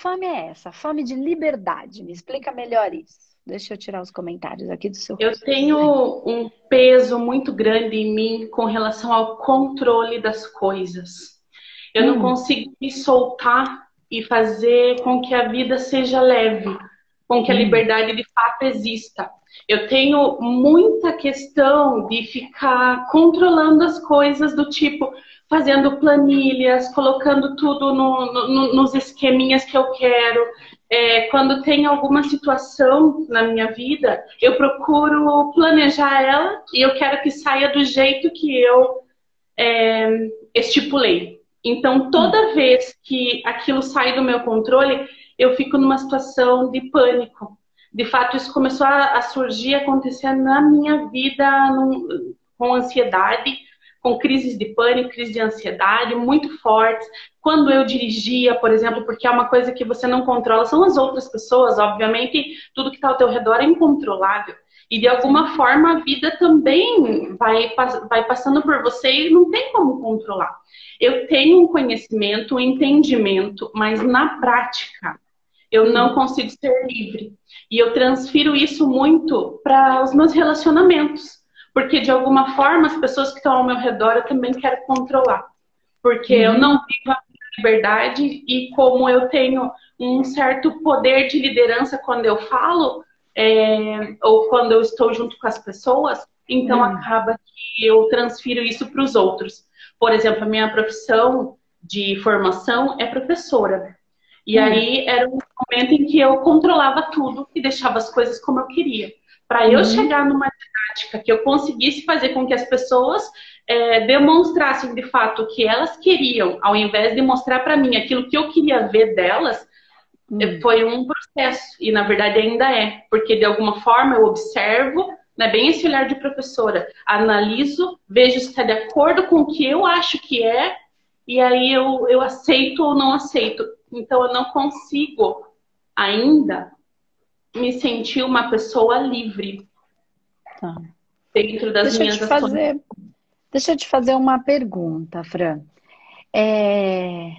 fome é essa? Fome de liberdade. Me explica melhor isso. Deixa eu tirar os comentários aqui do seu. Eu tenho um peso muito grande em mim com relação ao controle das coisas. Eu hum. não consigo me soltar e fazer com que a vida seja leve, com que a hum. liberdade de fato exista. Eu tenho muita questão de ficar controlando as coisas do tipo fazendo planilhas, colocando tudo no, no, nos esqueminhas que eu quero. É, quando tem alguma situação na minha vida, eu procuro planejar ela e eu quero que saia do jeito que eu é, estipulei. Então, toda vez que aquilo sai do meu controle, eu fico numa situação de pânico. De fato, isso começou a, a surgir, acontecer na minha vida num, com ansiedade, com crises de pânico, crises de ansiedade muito fortes. Quando eu dirigia, por exemplo, porque é uma coisa que você não controla, são as outras pessoas, obviamente, tudo que está ao teu redor é incontrolável. E de alguma forma a vida também vai, vai passando por você e não tem como controlar. Eu tenho um conhecimento, um entendimento, mas na prática eu não consigo ser livre. E eu transfiro isso muito para os meus relacionamentos. Porque de alguma forma as pessoas que estão ao meu redor eu também quero controlar. Porque uhum. eu não vivo a liberdade e como eu tenho um certo poder de liderança quando eu falo, é, ou quando eu estou junto com as pessoas, então uhum. acaba que eu transfiro isso para os outros. Por exemplo, a minha profissão de formação é professora. E uhum. aí era um momento em que eu controlava tudo e deixava as coisas como eu queria. Para eu uhum. chegar numa didática que eu conseguisse fazer com que as pessoas é, demonstrassem de fato o que elas queriam, ao invés de mostrar para mim aquilo que eu queria ver delas, uhum. foi um processo. E na verdade ainda é, porque de alguma forma eu observo, né, bem esse olhar de professora, analiso, vejo se está de acordo com o que eu acho que é, e aí eu, eu aceito ou não aceito. Então eu não consigo ainda me sentir uma pessoa livre. Tá. Dentro das deixa minhas eu te fazer, Deixa eu te fazer uma pergunta, Fran. É...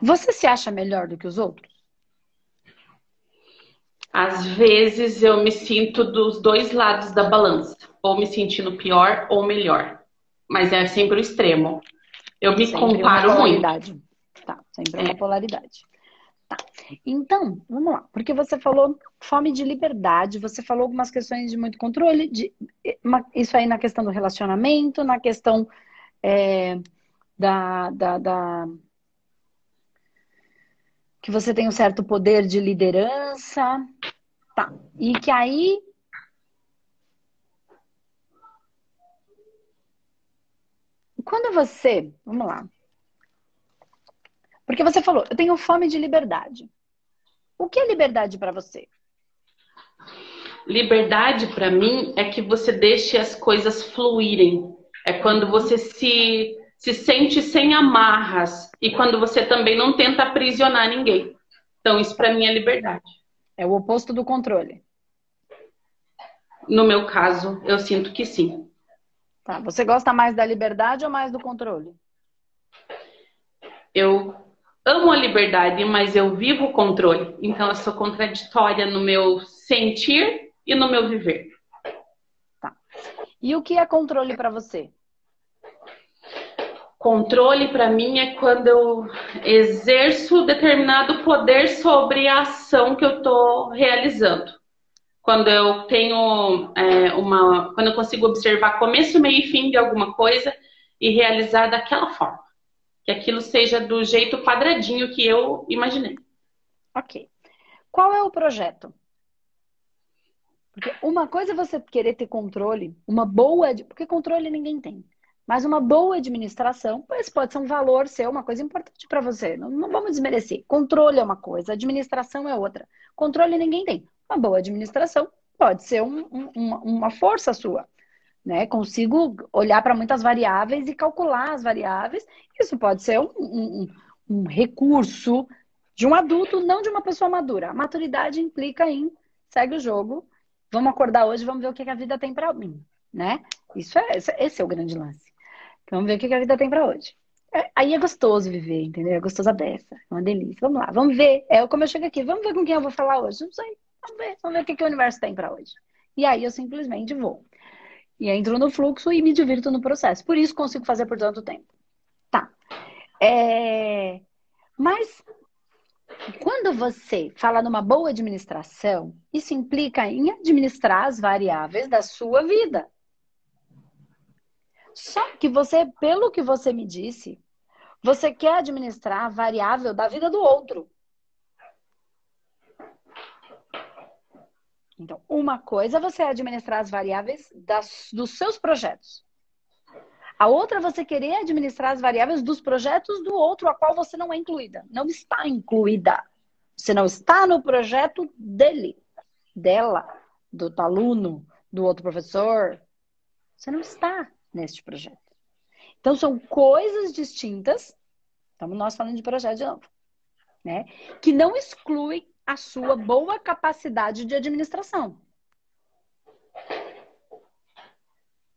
Você se acha melhor do que os outros? Às vezes eu me sinto dos dois lados da balança, ou me sentindo pior ou melhor. Mas é sempre o extremo. Eu me sempre comparo muito. Tá, sempre é. uma polaridade. Tá. Então, vamos lá. Porque você falou fome de liberdade, você falou algumas questões de muito controle, de, isso aí na questão do relacionamento, na questão é, da, da, da, que você tem um certo poder de liderança. Tá. E que aí. Quando você. Vamos lá. Porque você falou, eu tenho fome de liberdade. O que é liberdade para você? Liberdade para mim é que você deixe as coisas fluírem. É quando você se, se sente sem amarras e quando você também não tenta aprisionar ninguém. Então, isso para mim é liberdade. É o oposto do controle. No meu caso, eu sinto que sim. Tá. Você gosta mais da liberdade ou mais do controle? Eu amo a liberdade, mas eu vivo o controle. Então eu sou contraditória no meu sentir e no meu viver. Tá. E o que é controle para você? Controle para mim é quando eu exerço determinado poder sobre a ação que eu estou realizando. Quando eu tenho é, uma. Quando eu consigo observar começo, meio e fim de alguma coisa e realizar daquela forma que aquilo seja do jeito quadradinho que eu imaginei. Ok. Qual é o projeto? Porque uma coisa é você querer ter controle, uma boa, porque controle ninguém tem. Mas uma boa administração, pois pode ser um valor seu, uma coisa importante para você. Não, não, vamos desmerecer. Controle é uma coisa, administração é outra. Controle ninguém tem. Uma boa administração pode ser um, um, uma, força sua né? Consigo olhar para muitas variáveis e calcular as variáveis. Isso pode ser um, um, um, recurso de um adulto, não de uma pessoa madura. A maturidade implica em segue o jogo, vamos acordar hoje, vamos ver o que a vida tem para mim, né? Isso é esse é o grande lance. Então, vamos ver o que a vida tem para hoje. é, aí é gostoso viver, entendeu? É gostoso a beça. É uma delícia. Vamos lá, vamos ver. É como eu chego aqui, vamos ver com quem eu vou falar hoje. Não sei. Vamos ver, vamos ver o que, que o universo tem para hoje. E aí eu simplesmente vou. E entro no fluxo e me divirto no processo. Por isso consigo fazer por tanto tempo. Tá. É... Mas quando você fala numa boa administração, isso implica em administrar as variáveis da sua vida. Só que você, pelo que você me disse, você quer administrar a variável da vida do outro. Então, uma coisa é você administrar as variáveis das, dos seus projetos. A outra é você querer administrar as variáveis dos projetos do outro, a qual você não é incluída. Não está incluída. Você não está no projeto dele, dela, do aluno, do outro professor. Você não está neste projeto. Então, são coisas distintas. Estamos nós falando de projeto de novo. Né? Que não exclui a sua boa capacidade de administração.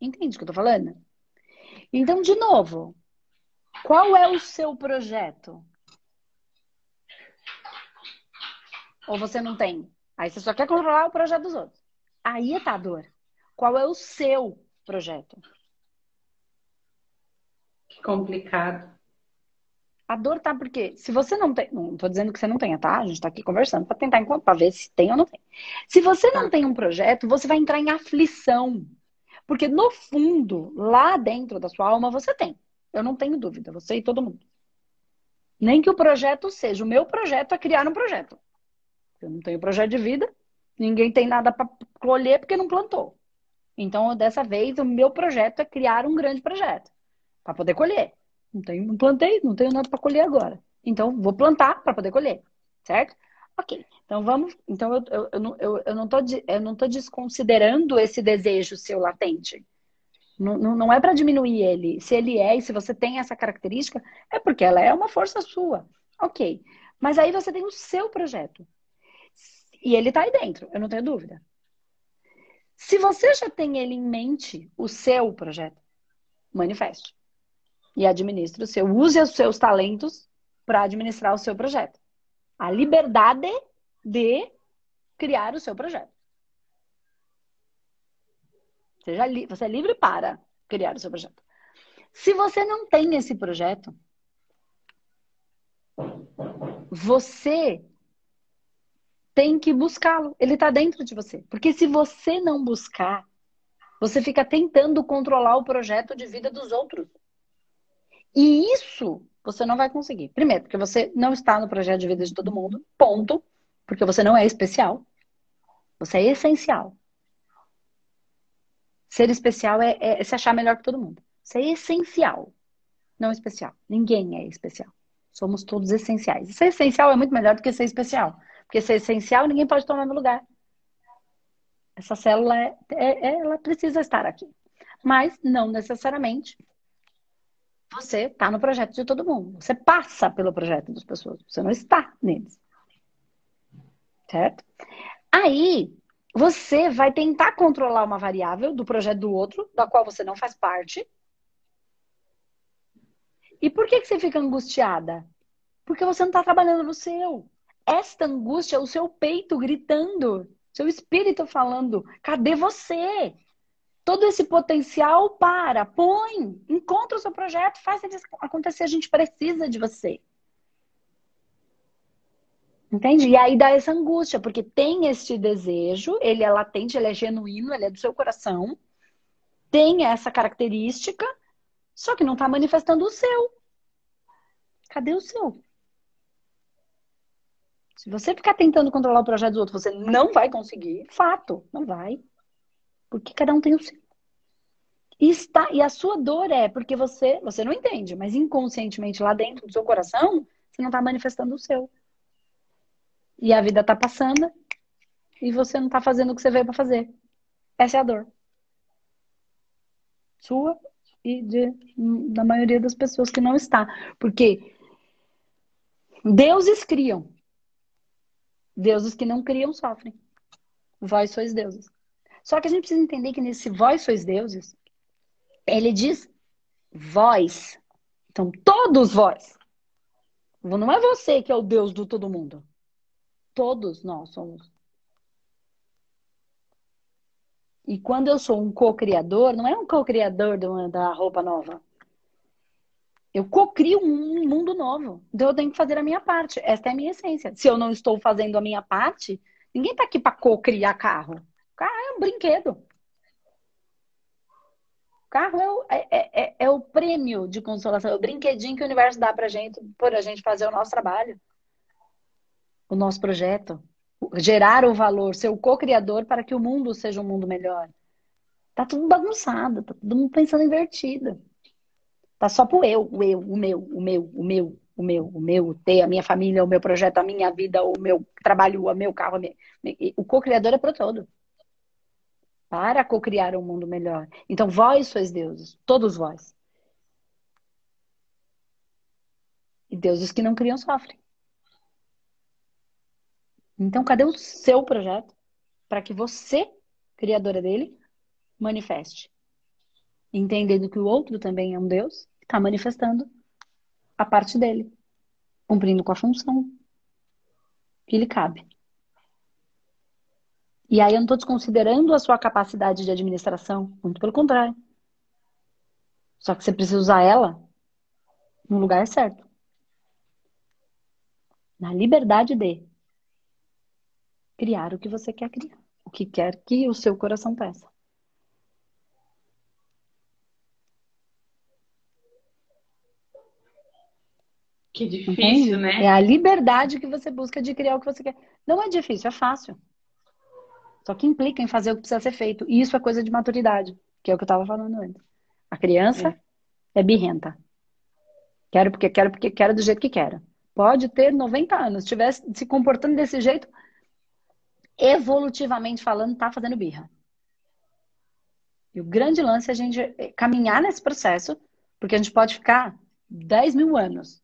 Entende o que eu tô falando? Então, de novo, qual é o seu projeto? Ou você não tem? Aí você só quer controlar o projeto dos outros. Aí tá a dor. Qual é o seu projeto? Complicado. A dor tá porque se você não tem, não tô dizendo que você não tenha, tá? A gente tá aqui conversando para tentar para ver se tem ou não tem. Se você não tá. tem um projeto, você vai entrar em aflição. Porque no fundo, lá dentro da sua alma, você tem. Eu não tenho dúvida, você e todo mundo. Nem que o projeto seja. O meu projeto é criar um projeto. Eu não tenho projeto de vida, ninguém tem nada para colher porque não plantou. Então, dessa vez, o meu projeto é criar um grande projeto para poder colher. Não, tenho, não plantei, não tenho nada para colher agora. Então, vou plantar para poder colher, certo? Ok. Então, vamos. Então, eu, eu, eu, eu, não estou eu não tô desconsiderando esse desejo seu latente. Não, não, não é para diminuir ele. Se ele é e se você tem essa característica, é porque ela é uma força sua. Ok. Mas aí você tem o seu projeto. E ele está aí dentro, eu não tenho dúvida. Se você já tem ele em mente, o seu projeto, manifeste. E administre o seu. Use os seus talentos para administrar o seu projeto. A liberdade de criar o seu projeto. Seja li você é livre para criar o seu projeto. Se você não tem esse projeto, você tem que buscá-lo. Ele está dentro de você. Porque se você não buscar, você fica tentando controlar o projeto de vida dos outros. E isso você não vai conseguir. Primeiro, porque você não está no projeto de vida de todo mundo, ponto. Porque você não é especial. Você é essencial. Ser especial é, é, se achar melhor que todo mundo. Você é essencial, não especial. Ninguém é especial. Somos todos essenciais. ser essencial é muito melhor do que ser especial. Porque ser essencial, ninguém pode tomar meu lugar. Essa célula, é, é, é, ela precisa estar aqui. Mas não necessariamente você está no projeto de todo mundo. Você passa pelo projeto das pessoas. Você não está neles. Certo? Aí, você vai tentar controlar uma variável do projeto do outro, da qual você não faz parte. E por que, que você fica angustiada? Porque você não está trabalhando no seu esta angústia é o seu peito gritando, seu espírito falando: cadê você? Todo esse potencial para, põe, encontra o seu projeto, faz ele acontecer. A gente precisa de você. Entende? E aí dá essa angústia, porque tem este desejo, ele é latente, ele é genuíno, ele é do seu coração, tem essa característica, só que não está manifestando o seu. Cadê o seu? Se você ficar tentando controlar o projeto dos outros, você não vai conseguir. Fato, não vai. Porque cada um tem o seu. E, está, e a sua dor é porque você, você não entende, mas inconscientemente lá dentro do seu coração, você não está manifestando o seu. E a vida está passando e você não está fazendo o que você veio para fazer. Essa é a dor. Sua e de, da maioria das pessoas que não está. Porque deuses criam, Deuses que não criam sofrem. Vós sois deuses. Só que a gente precisa entender que nesse vós sois deuses, ele diz vós. Então, todos vós. Não é você que é o Deus do todo mundo. Todos nós somos. E quando eu sou um co-criador, não é um co-criador da roupa nova. Eu co-crio um mundo novo. Então eu tenho que fazer a minha parte. Esta é a minha essência. Se eu não estou fazendo a minha parte, ninguém está aqui para co-criar carro. Carro é um brinquedo. O carro é o, é, é, é, o prêmio de consolação, é o brinquedinho que o universo dá pra gente, por a gente fazer o nosso trabalho, o nosso projeto. Gerar o valor, ser o co-criador para que o mundo seja um mundo melhor. Tá tudo bagunçado, tá todo mundo pensando invertido. Tá só pro eu, o eu, o meu, o meu, o meu, o meu, o meu, o ter, a minha família, o meu projeto, a minha vida, o meu trabalho, o meu carro. O co-criador é pro todo. Para co-criar um mundo melhor. Então, vós sois deuses, todos vós. E deuses que não criam sofrem. Então, cadê o seu projeto para que você, criadora dele, manifeste? Entendendo que o outro também é um Deus está manifestando a parte dele, cumprindo com a função que lhe cabe. E aí eu não estou desconsiderando a sua capacidade de administração, muito pelo contrário. Só que você precisa usar ela no lugar certo. Na liberdade de criar o que você quer criar, o que quer que o seu coração peça. Que difícil, Entende? né? É a liberdade que você busca de criar o que você quer. Não é difícil, é fácil. Só que implica em fazer o que precisa ser feito. E isso é coisa de maturidade, que é o que eu estava falando antes. A criança é. é birrenta. Quero porque quero, porque quero do jeito que quero. Pode ter 90 anos, estiver se comportando desse jeito, evolutivamente falando, tá fazendo birra. E o grande lance é a gente caminhar nesse processo, porque a gente pode ficar 10 mil anos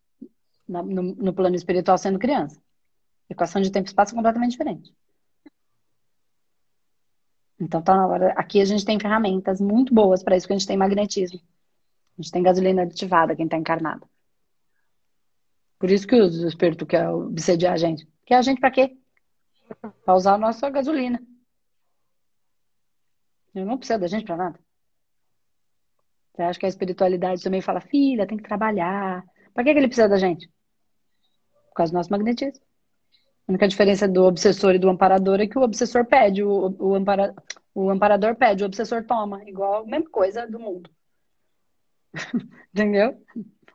no, no plano espiritual sendo criança. Equação de tempo e espaço é completamente diferente. Então tá na hora. Aqui a gente tem ferramentas muito boas para isso, que a gente tem magnetismo. A gente tem gasolina aditivada, quem está encarnado. Por isso que o espírito quer obsediar a gente. Quer a gente para quê? Para usar a nossa gasolina. Ele não precisa da gente para nada. Você acha que a espiritualidade também fala, filha, tem que trabalhar. Para que, que ele precisa da gente? Por causa do nosso magnetismo. A única diferença do obsessor e do amparador é que o obsessor pede, o, o, ampara, o amparador pede, o obsessor toma. Igual mesma coisa do mundo. Entendeu?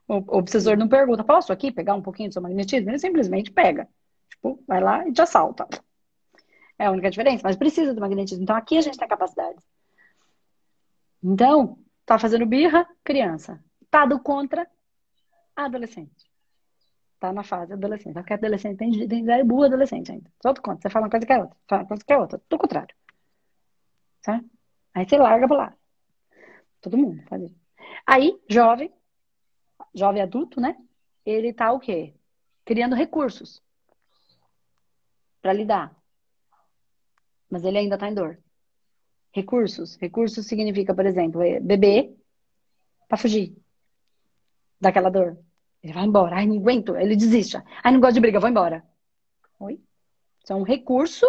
O obsessor não pergunta, posso aqui pegar um pouquinho do seu magnetismo? Ele simplesmente pega. Tipo, vai lá e te assalta. É a única diferença, mas precisa do magnetismo. Então aqui a gente tem capacidade. Então, tá fazendo birra, criança. Tá do contra, adolescente tá na fase adolescente. Só que adolescente tem, tem boa adolescente ainda. Só tu conta. Você fala uma coisa que é outra. Fala uma coisa que é outra. Tudo contrário. Tá? Aí você larga pro lado. Todo mundo faz isso. Aí, jovem, jovem adulto, né? Ele tá o quê? Criando recursos para lidar. Mas ele ainda tá em dor. Recursos. Recursos significa, por exemplo, é beber para fugir daquela dor. Ele vai embora. Ai, não aguento. Ele desiste. Ai, não gosto de briga, vou embora. Oi? Isso é um recurso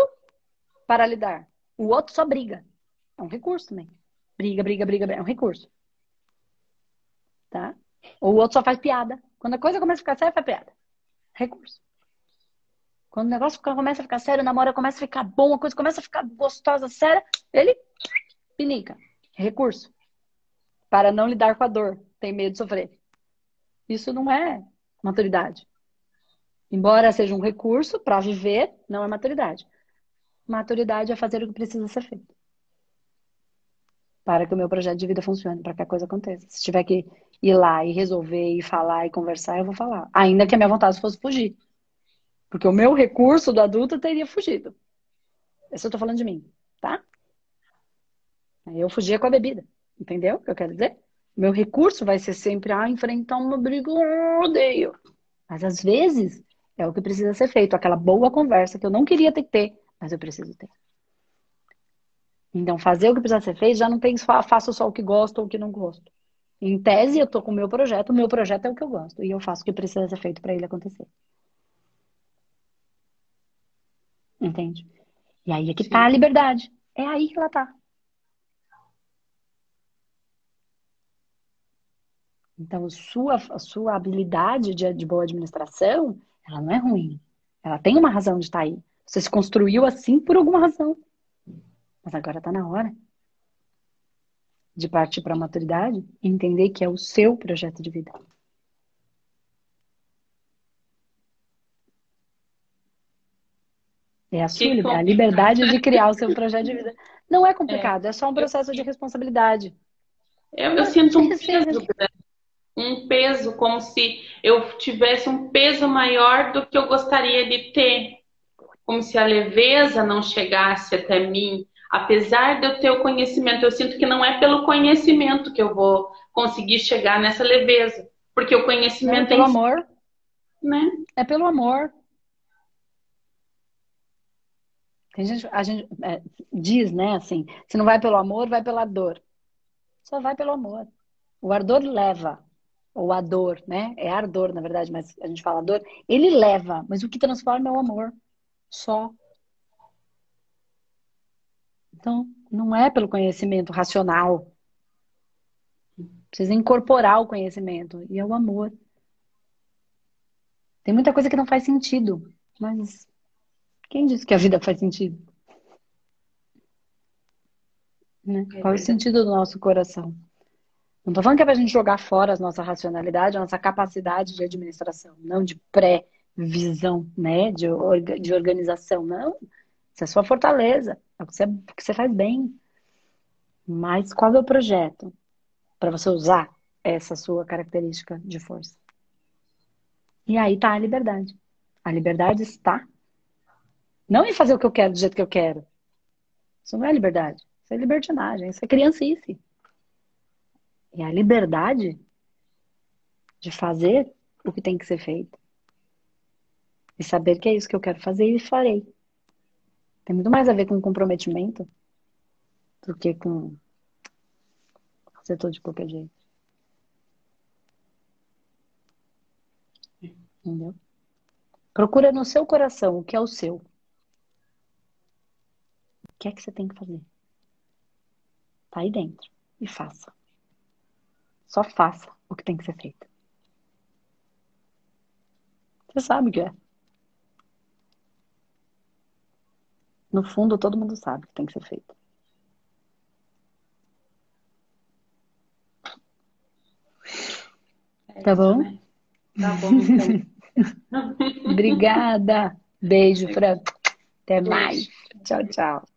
para lidar. O outro só briga. É um recurso também. Briga, briga, briga, briga. É um recurso. Tá? Ou o outro só faz piada. Quando a coisa começa a ficar séria, faz piada. Recurso. Quando o negócio começa a ficar sério, o namoro começa a ficar bom, a coisa começa a ficar gostosa, séria, ele pinica. Recurso. Para não lidar com a dor. Tem medo de sofrer. Isso não é maturidade. Embora seja um recurso para viver, não é maturidade. Maturidade é fazer o que precisa ser feito. Para que o meu projeto de vida funcione, para que a coisa aconteça. Se tiver que ir lá e resolver, e falar e conversar, eu vou falar. Ainda que a minha vontade fosse fugir. Porque o meu recurso do adulto teria fugido. Isso eu tô falando de mim, tá? Eu fugia com a bebida. Entendeu o que eu quero dizer? Meu recurso vai ser sempre ah, enfrentar uma briga, eu odeio. Mas às vezes é o que precisa ser feito, aquela boa conversa que eu não queria ter que ter, mas eu preciso ter. Então, fazer o que precisa ser feito já não tem só faço só o que gosto ou o que não gosto. Em tese, eu tô com o meu projeto, o meu projeto é o que eu gosto. E eu faço o que precisa ser feito para ele acontecer. Entende? E aí é que Sim. tá a liberdade. É aí que ela tá. Então, sua, a sua habilidade de, de boa administração, ela não é ruim. Ela tem uma razão de estar tá aí. Você se construiu assim por alguma razão. Mas agora está na hora de partir para a maturidade e entender que é o seu projeto de vida. É a sua liberdade, a liberdade de criar o seu projeto de vida. Não é complicado, é, é só um processo de responsabilidade. Eu, eu sinto um peso, um peso, como se eu tivesse um peso maior do que eu gostaria de ter. Como se a leveza não chegasse até mim, apesar de eu ter o conhecimento, eu sinto que não é pelo conhecimento que eu vou conseguir chegar nessa leveza, porque o conhecimento é pelo amor, né? É pelo amor. Tem gente, a gente é, diz, né, assim, se não vai pelo amor, vai pela dor. Só vai pelo amor. O ardor leva, ou a dor, né? É ardor, na verdade, mas a gente fala dor. Ele leva, mas o que transforma é o amor. Só. Então, não é pelo conhecimento racional. Precisa incorporar o conhecimento. E é o amor. Tem muita coisa que não faz sentido. Mas quem disse que a vida faz sentido? Né? É Qual é o sentido do nosso coração? Não estou falando que é para a gente jogar fora a nossa racionalidade, a nossa capacidade de administração, não de pré-visão, né? De, de organização, não. Isso é sua fortaleza. É o que você, o que você faz bem. Mas qual é o projeto para você usar essa sua característica de força? E aí está a liberdade. A liberdade está não em fazer o que eu quero do jeito que eu quero. Isso não é liberdade. Isso é libertinagem. Isso é criancice. É a liberdade de fazer o que tem que ser feito. E saber que é isso que eu quero fazer e farei. Tem muito mais a ver com comprometimento do que com fazer tudo de qualquer jeito. Entendeu? Procura no seu coração o que é o seu. O que é que você tem que fazer? Tá aí dentro. E faça. Só faça o que tem que ser feito. Você sabe o que é. No fundo, todo mundo sabe que tem que ser feito. É tá bom? Né? Tá bom, então. Obrigada. Beijo, Fran. Até Beijo. mais. Tchau, tchau.